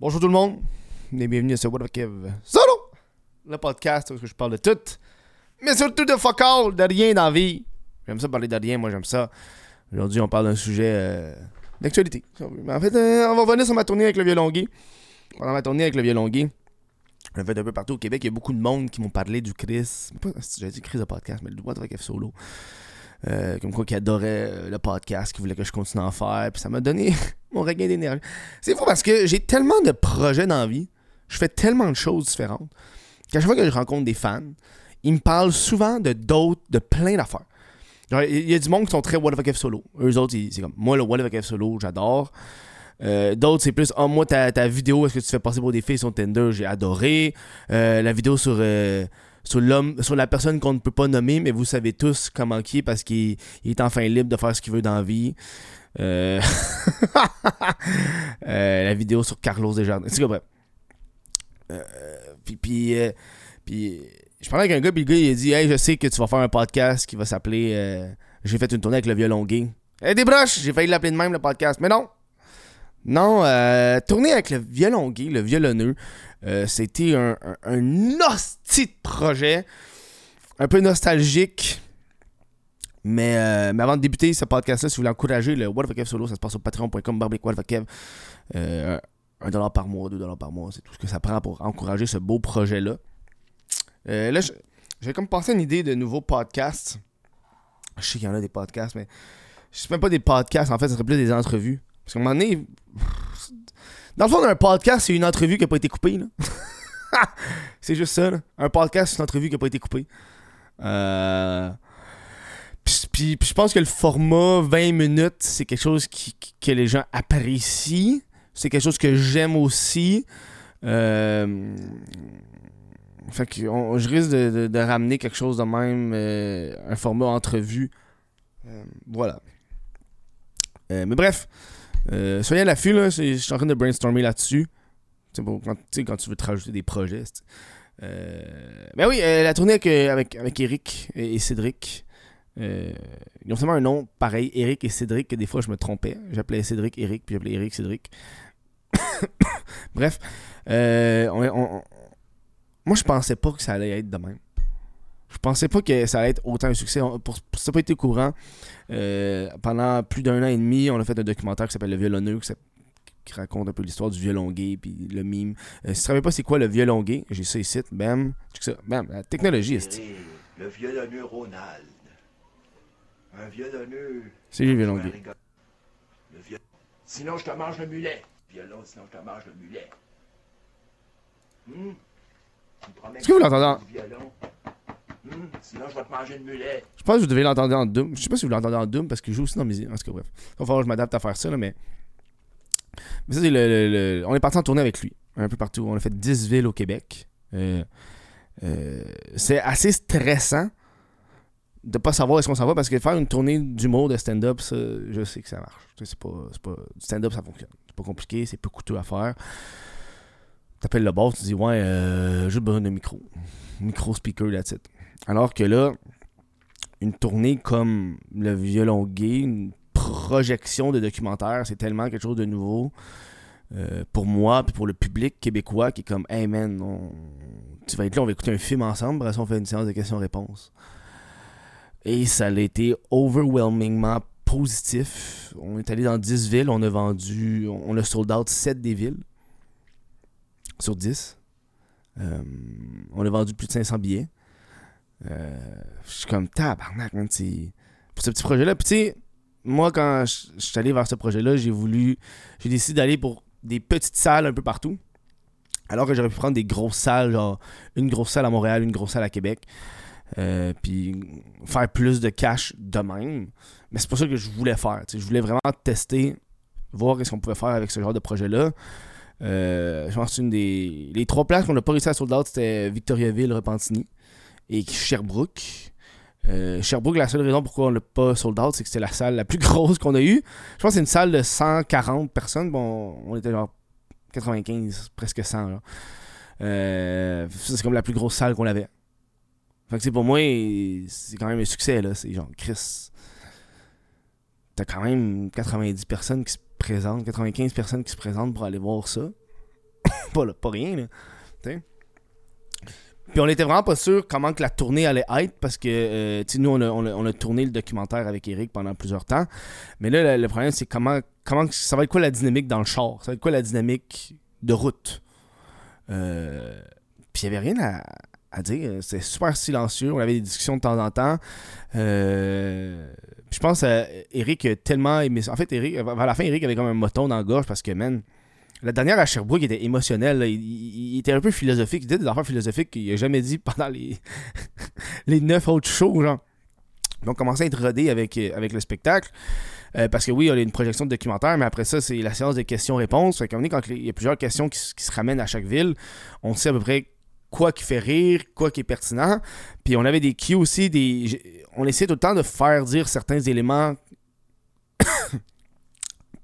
Bonjour tout le monde, et bienvenue à ce What Kev Solo, le podcast où je parle de tout, mais surtout de fuck all, de rien dans la vie. J'aime ça parler de rien, moi j'aime ça. Aujourd'hui, on parle d'un sujet euh, d'actualité. En fait, euh, on va revenir sur ma tournée avec le violon gay. Pendant ma tournée avec le violon gay, je fait un peu partout au Québec, il y a beaucoup de monde qui m'ont parlé du Chris. J'ai dit Chris de podcast, mais le What Kev Solo. Euh, comme quoi qui adorait euh, le podcast, qui voulait que je continue à en faire, puis ça m'a donné mon regain d'énergie. C'est fou parce que j'ai tellement de projets dans la vie, je fais tellement de choses différentes, qu'à chaque fois que je rencontre des fans, ils me parlent souvent de d'autres, de plein d'affaires. Il y a du monde qui sont très What the solo. Eux autres, c'est comme moi, le What the solo, j'adore. Euh, d'autres, c'est plus, oh, moi, ta, ta vidéo, est-ce que tu fais passer pour des filles sur Tinder, j'ai adoré. la vidéo sur sur l'homme, sur la personne qu'on ne peut pas nommer, mais vous savez tous comment qui est parce qu'il est enfin libre de faire ce qu'il veut dans la vie. Euh, euh, la vidéo sur Carlos Desjardins. C'est bref. Euh, puis, puis, je parlais avec un gars, puis le gars, il a dit Hey, je sais que tu vas faire un podcast qui va s'appeler J'ai fait une tournée avec le violon gay. Eh, des broches J'ai failli l'appeler de même, le podcast. Mais non Non, tourner avec le violon gay, le violonneux, euh, c'était un, un, hostie projet, un peu nostalgique. Mais, euh, mais avant de débuter ce podcast-là, si vous voulez encourager le What Kev Solo, ça se passe sur patreon.com barbic euh, un dollar par mois, deux dollars par mois, c'est tout ce que ça prend pour encourager ce beau projet-là. là, j'ai comme pensé à une idée de nouveau podcast. Je sais qu'il y en a des podcasts, mais je sais même pas des podcasts, en fait, ce serait plus des entrevues. Parce qu'à un moment donné, dans le fond, un podcast, c'est une entrevue qui n'a pas été coupée. c'est juste ça. Un podcast, c'est une entrevue qui n'a pas été coupée. Euh... Puis, je pense que le format 20 minutes, c'est quelque chose qui, que les gens apprécient. C'est quelque chose que j'aime aussi. Euh... Fait que je risque de, ramener quelque chose de même, euh, un format entrevue. Euh, voilà. mais bref, euh, soyez à l'affût, là. Je suis en train de brainstormer là-dessus. Bon, quand, tu veux te rajouter des projets. Euh, ben oui, euh, la tournée avec, avec, avec Eric et, Cédric. ils ont seulement un nom pareil, Eric et Cédric, que des fois je me trompais. J'appelais Cédric Eric, puis j'appelais Eric Cédric. Bref, moi je pensais pas que ça allait être de même. Je pensais pas que ça allait être autant un succès. Pour, ça n'a pas été courant. Euh, pendant plus d'un an et demi, on a fait un documentaire qui s'appelle Le Violonneux, qui, raconte un peu l'histoire du violon gay, puis le mime. Euh, si tu ne savais pas c'est quoi le violon gay, j'ai ça ici, bam, ça, bam, la technologie, Le violonneux Ronald. Un violonneux. C'est le violon gay. Sinon, je te mange le mulet. Violon, sinon, je te mange le mulet. Hmm? Est-ce que vous l'entendez? Hmm, sinon, je vais te manger une mulet. Je pense que vous devez l'entendre en Doom. Je sais pas si vous l'entendez en Doom parce que je joue aussi dans mes. En tout cas, bref. Il va falloir que je m'adapte à faire ça, là, mais. Mais ça, c'est le, On est parti en tournée avec lui. Un peu partout. On a fait 10 villes au Québec. Euh, euh, c'est assez stressant de pas savoir est-ce qu'on s'en va parce que faire une tournée d'humour de stand-up, ça, je sais que ça marche. C'est pas, pas, stand-up, ça fonctionne. C'est pas compliqué, c'est peu coûteux à faire. T'appelles le boss, tu dis ouais, euh, juste besoin de micro. Micro speaker, it. Alors que là, une tournée comme le violon gay, une projection de documentaire, c'est tellement quelque chose de nouveau euh, pour moi puis pour le public québécois qui est comme Hey man, tu vas être là, on va écouter un film ensemble, après ça on fait une séance de questions-réponses. Et ça a été overwhelmingment positif. On est allé dans 10 villes, on a vendu, on a sold out 7 des villes sur 10. Euh, on a vendu plus de 500 billets. Euh, je suis comme tabarnak, man, pour ce petit projet-là. Puis tu sais, moi, quand je suis allé vers ce projet-là, j'ai voulu. J'ai décidé d'aller pour des petites salles un peu partout. Alors que j'aurais pu prendre des grosses salles, genre une grosse salle à Montréal, une grosse salle à Québec. Euh, puis faire plus de cash de même. Mais c'est pas ça que je voulais faire. Je voulais vraiment tester, voir ce qu'on pouvait faire avec ce genre de projet-là. Euh, je pense que une des. Les trois places qu'on n'a pas réussi à sold out, c'était Victoriaville, Repentigny et Sherbrooke. Euh, Sherbrooke, la seule raison pourquoi on l'a pas sold out, c'est que c'était la salle la plus grosse qu'on a eue. Je pense que c'est une salle de 140 personnes. Bon, on était genre 95, presque 100. Euh, c'est comme la plus grosse salle qu'on avait. Fait que pour moi, c'est quand même un succès. là C'est genre, Chris, t'as quand même 90 personnes qui se présentent, 95 personnes qui se présentent pour aller voir ça. pas, pas rien, là. T'sais? Puis on était vraiment pas sûr comment que la tournée allait être parce que euh, nous on a, on, a, tourné le documentaire avec Eric pendant plusieurs temps. Mais là le, problème c'est comment comment ça va être quoi la dynamique dans le char, ça va être quoi la dynamique de route? Euh, puis il y avait rien à, à dire, c'était super silencieux, on avait des discussions de temps en temps. Euh, puis je pense que Eric a tellement. En fait Eric vers la fin Eric avait comme un moton dans la gorge parce que man la dernière à Sherbrooke était émotionnelle. Il, était un peu philosophique. Il disait des affaires philosophiques qu'il n'a jamais dit pendant les, les neuf autres shows. Genre. On commençait à être rodé avec, euh, avec le spectacle. Euh, parce que oui, on a une projection de documentaire, mais après ça, c'est la séance de questions-réponses. Fait donné, quand il y a plusieurs questions qui, se ramènent à chaque ville, on sait à peu près quoi qui fait rire, quoi qui est pertinent. Puis on avait des cues aussi, des, on essayait tout le temps de faire dire certains éléments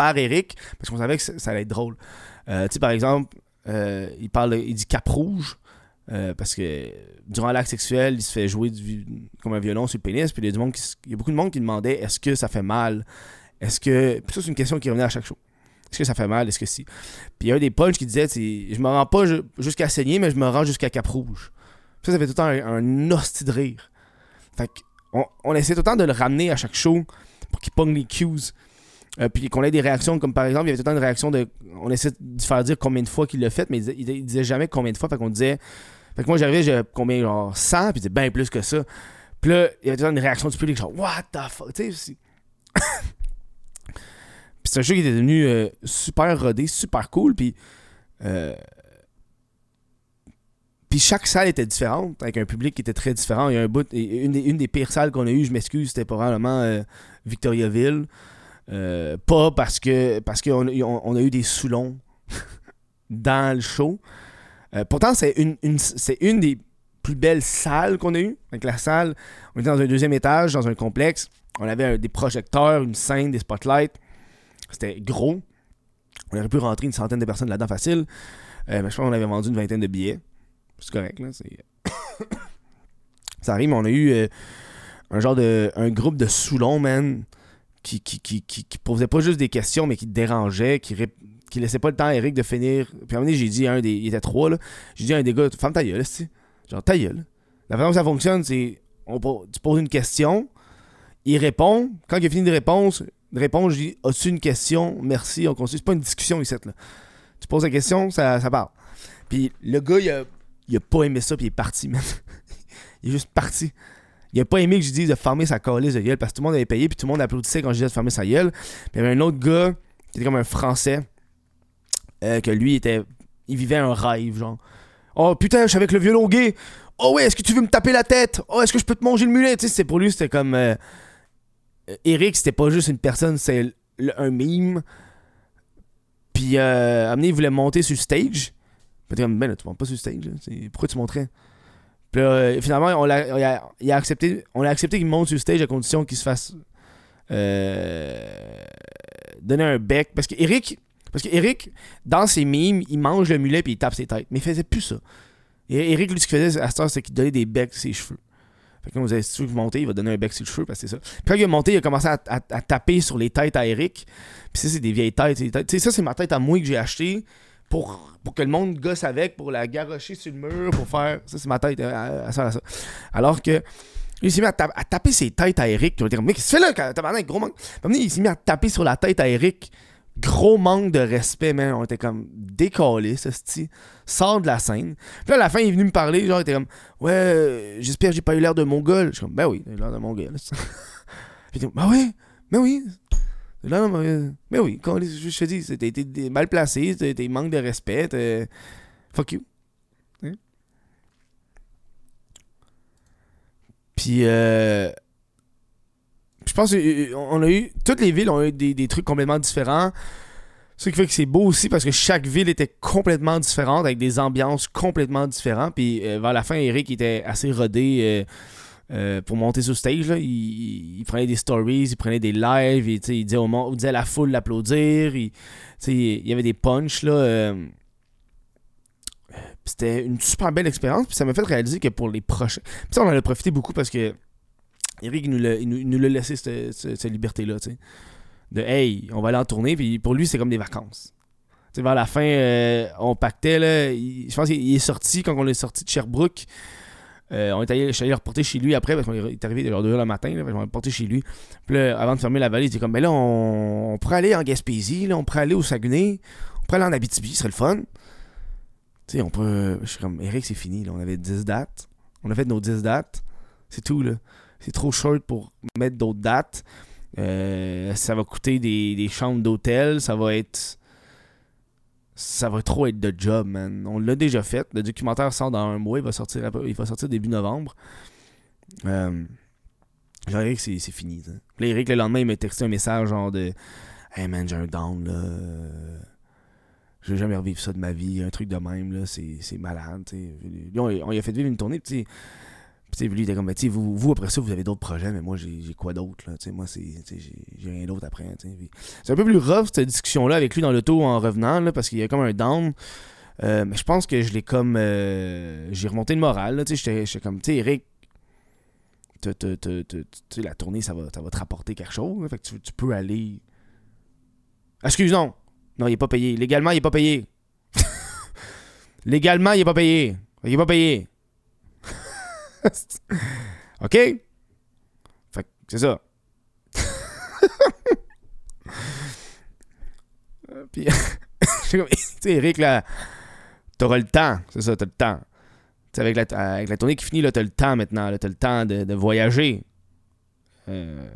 par Eric, parce qu'on savait que ça, allait être drôle. Euh, tu par exemple, euh, il parle, dit cap rouge. euh, parce que durant l'acte sexuel, il se fait jouer comme un violon sur le pénis. Puis il y a, beaucoup de monde qui demandait est-ce que ça fait mal? Est-ce que. Puis ça, c'est une question qui revenait à chaque show. Est-ce que ça fait mal? Est-ce que si? Puis il y a un des punchs qui disait Je me rends pas ju- jusqu'à saigner, mais je me rends jusqu'à cap rouge. Ça, ça fait tout le temps un, un de rire. Fait on essaie tout le temps de le ramener à chaque show pour qu'il pogne les cues. Euh, puis qu'on ait des réactions, comme par exemple, il y avait tout le temps une réaction de. On essaie de faire dire combien de fois qu'il l'a fait, mais il il disait jamais combien de fois. Fait qu'on disait. Fait que moi j'arrivais, j'ai combien, genre 100, puis il disait bien plus que ça. Puis là, il y avait tout le temps une réaction du public, genre What the fuck, tu sais. c'est- un show qui était devenu euh, super rodé, super cool, puis. euh, puis chaque salle était différente, avec un public qui était très différent. Il y a un bout, une des, une des pires salles qu'on a eues, je m'excuse, c'était probablement Victoriaville. Euh, pas parce que parce qu'on a- eu des soulons dans le show. Euh, pourtant, c'est une, c'est une des plus belles salles qu'on a eues. Avec la salle, on était dans un deuxième étage, dans un complexe. On avait des projecteurs, une scène, des spotlights. C'était gros. On aurait pu rentrer une centaine de personnes là-dedans facile. Euh, mais je pense qu'on avait vendu une vingtaine de billets. C'est correct, là. Ça arrive, mais on a eu un genre de. un groupe de Soulons, man, qui, qui, qui, qui, posait pas juste des questions, mais qui dérangeait, qui, qui laissait pas le temps à Eric de finir. Puis à un moment donné, j'ai dit à un des. Il était trois, là. J'ai dit à un des gars, ferme ta gueule, c'est Genre, ta gueule. La façon que ça fonctionne, c'est. on tu poses une question, il répond. Quand il a fini de répondre, de répondre, je dis As-tu une question? Merci, on continue. C'est pas une discussion ici, là. Tu poses la question, ça, ça parle. Puis le gars, il a, il a pas aimé ça, puis il est parti, man. il est juste parti. Il a pas aimé que je dise de fermer sa calice de gueule parce que tout le monde avait payé, puis tout le monde applaudissait quand je disais de fermer sa gueule. Puis il y avait un autre gars qui était comme un Français, euh, que lui, était, il vivait un rêve, genre. Oh putain, je suis avec le violon. Oh ouais, est-ce que tu veux me taper la tête? Oh, est-ce que je peux te manger le mulet? Tu sais, c'est pour lui, c'était comme. euh, euh, Eric, c'était pas juste une personne, c'est un mime. Puis, euh, il voulait monter sur le stage. Puis, comme, ben là, tu montes pas sur le stage. là. Pourquoi tu monterais? Puis euh, finalement, on l'a, a, accepté, on accepté qu'il monte sur le stage à condition qu'il se fasse euh, donner un bec. Parce que Eric, parce que Eric, dans ses mimes, il mange le mulet puis il tape ses têtes. Mais il faisait plus ça. Et Eric, lui, ce qu'il faisait à cette c'est qu'il donnait des becs sur ses cheveux. Fait que là, on disait, si monter, il va donner un bec sur le cheveu, parce que c'est ça. Puis quand il a monté, il a commencé à, à- taper sur les têtes à Eric. Puis ça, c'est des vieilles têtes- Tu sais, ça, c'est ma tête à moi que j'ai achetée pour, pour que le monde gosse avec, pour la garrocher sur le mur, pour faire. Ça, c'est ma tête euh, à, à ça, à. Alors que. Il s'est mis à, ta- à taper ses têtes à Eric. On était comme, mais qu'est-ce que tu là? Tabarnak, gros manque. Il s'est mis à taper sur la tête à Eric. Gros manque de respect, man. On était comme décalé, ce style. Sors de la scène. Puis là, à la fin, il est venu me parler. Genre, il était comme, ouais, euh, j'espère que j'ai pas eu l'air de mongol. Je suis comme, ben oui, j'ai l'air de mongol. Puis il comme, ben oui, ben oui. De mongol. Ben oui, quand, je te dis, t'as été mal placé, t'as été manque de respect. Fuck you. Hein? Puis, euh, je pense qu'on a eu. Toutes les villes ont eu des, des trucs complètement différents. Ce qui fait que c'est beau aussi parce que chaque ville était complètement différente, avec des ambiances complètement différentes. Puis euh, vers la fin, Eric était assez rodé euh, euh, pour monter sur stage. Là. Il, prenait des stories, il prenait des lives, il, disait, au monde, il disait à la foule d'applaudir. Il, il y avait des punchs. Euh, c'était une super belle expérience. Puis ça m'a fait réaliser que pour les prochains. Puis ça, on en a profité beaucoup parce que Eric nous l'a- nous, nous l'a laissé cette, cette- liberté-là. De hey, on va aller en tournée. Puis pour lui, c'est comme des vacances. sais, vers la fin, euh, on pactait, je pense qu'il est sorti quand on est sorti de Sherbrooke. Euh, on est allé, je suis allé reporter chez lui après parce qu'on est arrivé genre 2h le matin. Là, on l'a reporté chez lui. Puis là, avant de fermer la vallée, il était comme, ben là, on, on pourrait aller en Gaspésie, là, on pourrait aller au Saguenay, on pourrait aller en Abitibi, ce serait le fun. Tu sais, on peut. Je suis comme, Eric, c'est fini, là. On avait 10 dates. On a fait nos 10 dates. C'est tout, là. C'est trop short pour mettre d'autres dates. Euh, ça va coûter des, des chambres d'hôtel. Ça va être. Ça va trop être de job, man. On l'a déjà fait. Le documentaire sort dans un mois. Il va sortir, il va sortir début novembre. Euh, genre, Eric, c'est fini. ça. Là, Eric, le lendemain, il m'a texté un message genre de Hey man, j'ai un down, là. Je vais jamais revivre ça de ma vie. Un truc de même, là. C'est malade, On, lui a fait vivre une tournée. Puis, lui, il était comme, Ben, vous, vous, après ça, vous avez d'autres projets, mais moi, j'ai quoi d'autre, là? Tu sais, moi, j'ai- rien d'autre après, C'est un peu plus rough, cette discussion-là, avec lui dans l'auto en revenant, là, parce qu'il y a comme un down. Euh, mais je pense que je l'ai comme. euh, j'ai remonté le moral, tu sais. J'étais- comme, tu sais, Eric, te- te- la tournée, ça va, ça va te rapporter quelque chose, fait que tu, peux aller. Excuse, non. Non, il est pas payé. Légalement, il est pas payé. Légalement, il est pas payé. Il est pas payé. OK? Fait que c'est ça. Puis, tu sais, Eric, là, t'auras le temps. C'est ça, t'as le temps. Tu sais, avec la, avec la tournée qui finit, là, t'as le temps maintenant. là, T'as le temps de, voyager. Euh,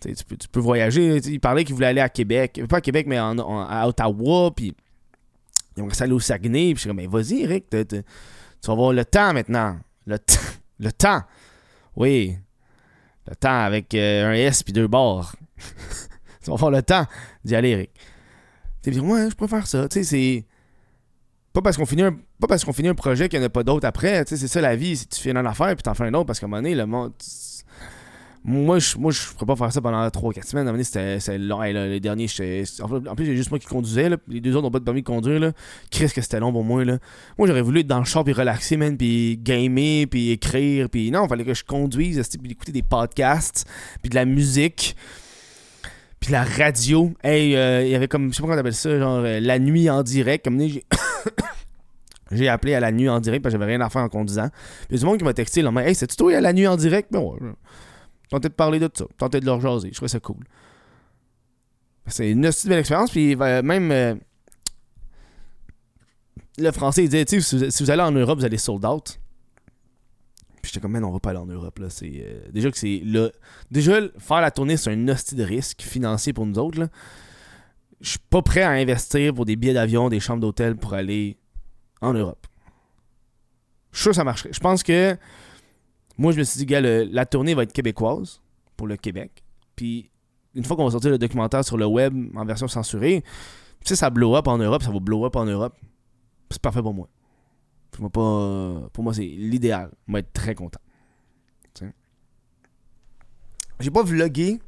tu peux, voyager. Il parlait qu'il voulait aller à Québec. Pas à Québec, mais à Ottawa. Puis il aimerait ça aller au Saguenay. Puis je suis mais vas-y, Eric. tu vas avoir le temps maintenant. Le, le temps. Oui. Le temps avec euh, un S puis deux barres. tu vas avoir le temps d'y aller, Eric. Tu sais, ouais, je préfère ça. Tu sais, c'est. Pas parce qu'on finit un, pas parce qu'on finit un projet qu'il n'y en a pas d'autres après. Tu sais, c'est ça la vie. Si tu finis une affaire puis t'en fais un autre, parce qu'à un moment donné, le monde. Moi, je moi, je pourrais pas faire ça pendant 3-4 semaines. À c'était long. Hey, là, les derniers, en plus, j'ai juste moi qui conduisais. Les deux autres n'ont pas de permis de conduire. Là. Chris, que c'était long pour moi. Là. Moi, j'aurais voulu être dans le char puis relaxer, man, puis gamer, puis écrire. Puis non, il fallait que je conduise, puis écouter des podcasts, puis de la musique. Puis la radio. Hey, euh, il y avait comme, je sais pas comment on appelle ça, genre euh, la nuit en direct. Comme j'ai. J'ai appelé à la nuit en direct parce que j'avais rien à faire en conduisant. Puis il y du monde qui m'a texté, là, mais hey, c'est-tu toi à la nuit en direct? Ben ouais, tentais de parler de ça, tentais de leur jaser, je trouvais ça cool. C'est une belle expérience, puis euh, même euh, le français il disait, tu sais, si, vous- allez en Europe, vous allez sold out. Puis j'étais comme, man, on va pas aller en Europe, là. C'est, euh, déjà que c'est. Déjà, faire la tournée, c'est un hostie de risque financier pour nous autres. Je suis pas prêt à investir pour des billets d'avion, des chambres d'hôtel pour aller en Europe. Je suis sûr que ça marcherait. Je pense que moi, je me suis dit, gars, la tournée va être québécoise pour le Québec. Puis une fois qu'on va sortir le documentaire sur le web en version censurée, si ça blow up en Europe, ça va blow up en Europe. C'est parfait pour moi. Pour moi, pour moi c'est l'idéal. On va être très content. J'ai pas vlogué.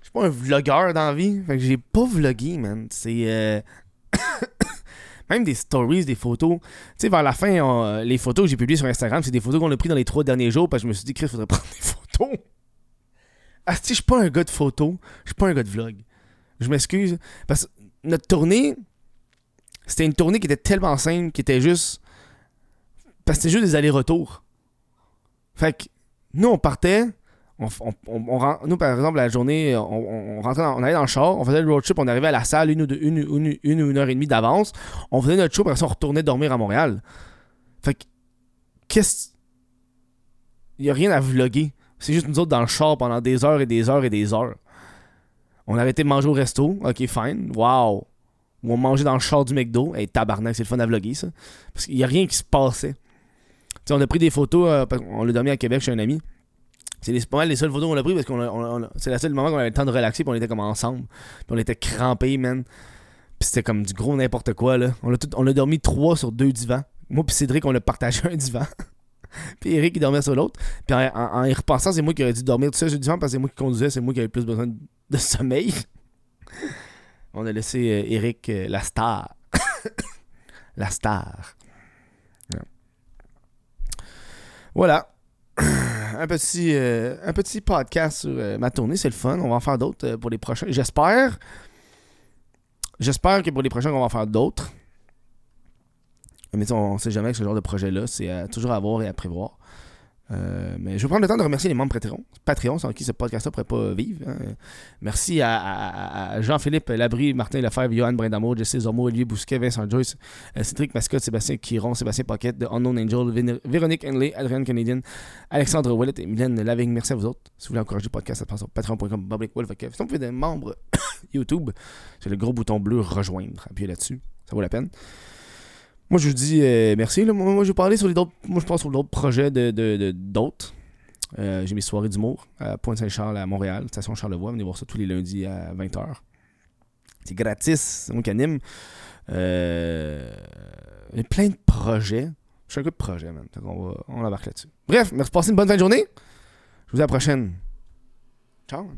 Je suis pas un vlogueur dans vie. Fait que j'ai pas vlogué, man. C'est. euh, Même des stories, des photos. Tu sais, vers la fin, on- les photos que j'ai publiées sur Instagram, c'est des photos qu'on a prises dans les trois derniers jours parce que je me suis dit, Chris, faudrait prendre des photos. Ah, je suis pas un gars de photos. Je suis pas un gars de vlog. Je m'excuse. Parce que notre tournée, c'était une tournée qui était tellement simple, qui était juste. Parce que c'était juste des allers-retours. Fait que nous, on partait. On, on- on- on nous, par exemple, la journée, on, on- on rentrait dans- on allait dans le char, on faisait le road trip, on arrivait à la salle une ou, une, heure et demie d'avance. On faisait notre show, après ça, on retournait dormir à Montréal. Fait que, qu'est-ce. Il n'y a rien à vlogger. C'est juste nous autres dans le char pendant des heures et des heures et des heures. On a arrêté de manger au resto. Ok, fine. Wow. Ou on mangeait dans le char du McDo. Hey, tabarnak, c'est le fun à vlogger, ça. Parce qu'il n'y a rien qui se passait. Tu sais, on a pris des photos. euh, qu'on l'a dormi à Québec chez un ami. C'est pas mal les seules photos qu'on a prises parce qu'on c'est la seule moment qu'on avait le temps de relaxer puis on était comme ensemble. Puis on était crampés, man. Puis c'était comme du gros n'importe quoi, là. On a, tout- on a dormi trois sur deux divans. Moi puis Cédric, on a partagé un divan. puis Eric, il dormait sur l'autre. Puis en, y repensant, c'est moi qui aurais dû dormir tout seul sur le divan parce que c'est moi qui conduisais, c'est moi qui avais le plus besoin de, sommeil. on a laissé euh, Eric, euh, la star. la star. Voilà. Un petit, euh, un petit podcast sur euh, ma tournée, c'est le fun. On va en faire d'autres euh, pour les prochains. J'espère. J'espère que pour les prochains, on va en faire d'autres. Mais on ne sait jamais que ce genre de projet-là, c'est toujours à voir et à prévoir. Euh, mais je vais prendre le temps de remercier les membres Patreon. Sans qui ce podcast-là ne pourrait pas vivre. hein. Merci à, Jean-Philippe Labrie, Martin Lefebvre, Johan Brindamour, Jesse Zormo, Olivier Bousquet, Vincent Joyce, euh, Cédric Mascotte, Sébastien Quiron, Sébastien Pocket, The Unknown Angel, Véronique Henley, Adrienne Canadian, Alexandre Wallet et Mylène Lavigne. Merci à vous autres. Si vous voulez encourager le podcast, ça passe sur patreon.com. Si vous êtes membre YouTube, c'est le gros bouton bleu rejoindre. Appuyez là-dessus. Ça vaut la peine. Moi, je vous dis euh, merci. Moi, je vais parler sur les d'autres. Moi, je pense sur d'autres projets de, d'autres. Euh, j'ai mes soirées d'humour à Pointe-Saint-Charles à Montréal, station Charlevoix. Venez voir ça tous les lundis à 20h. C'est gratis, c'est moi qui. Euh, il y a plein de projets. Je suis un gars de projet. Fait qu'on va, on embarque là-dessus. Bref, merci de passer une bonne fin de journée. Je vous dis à la prochaine. Ciao.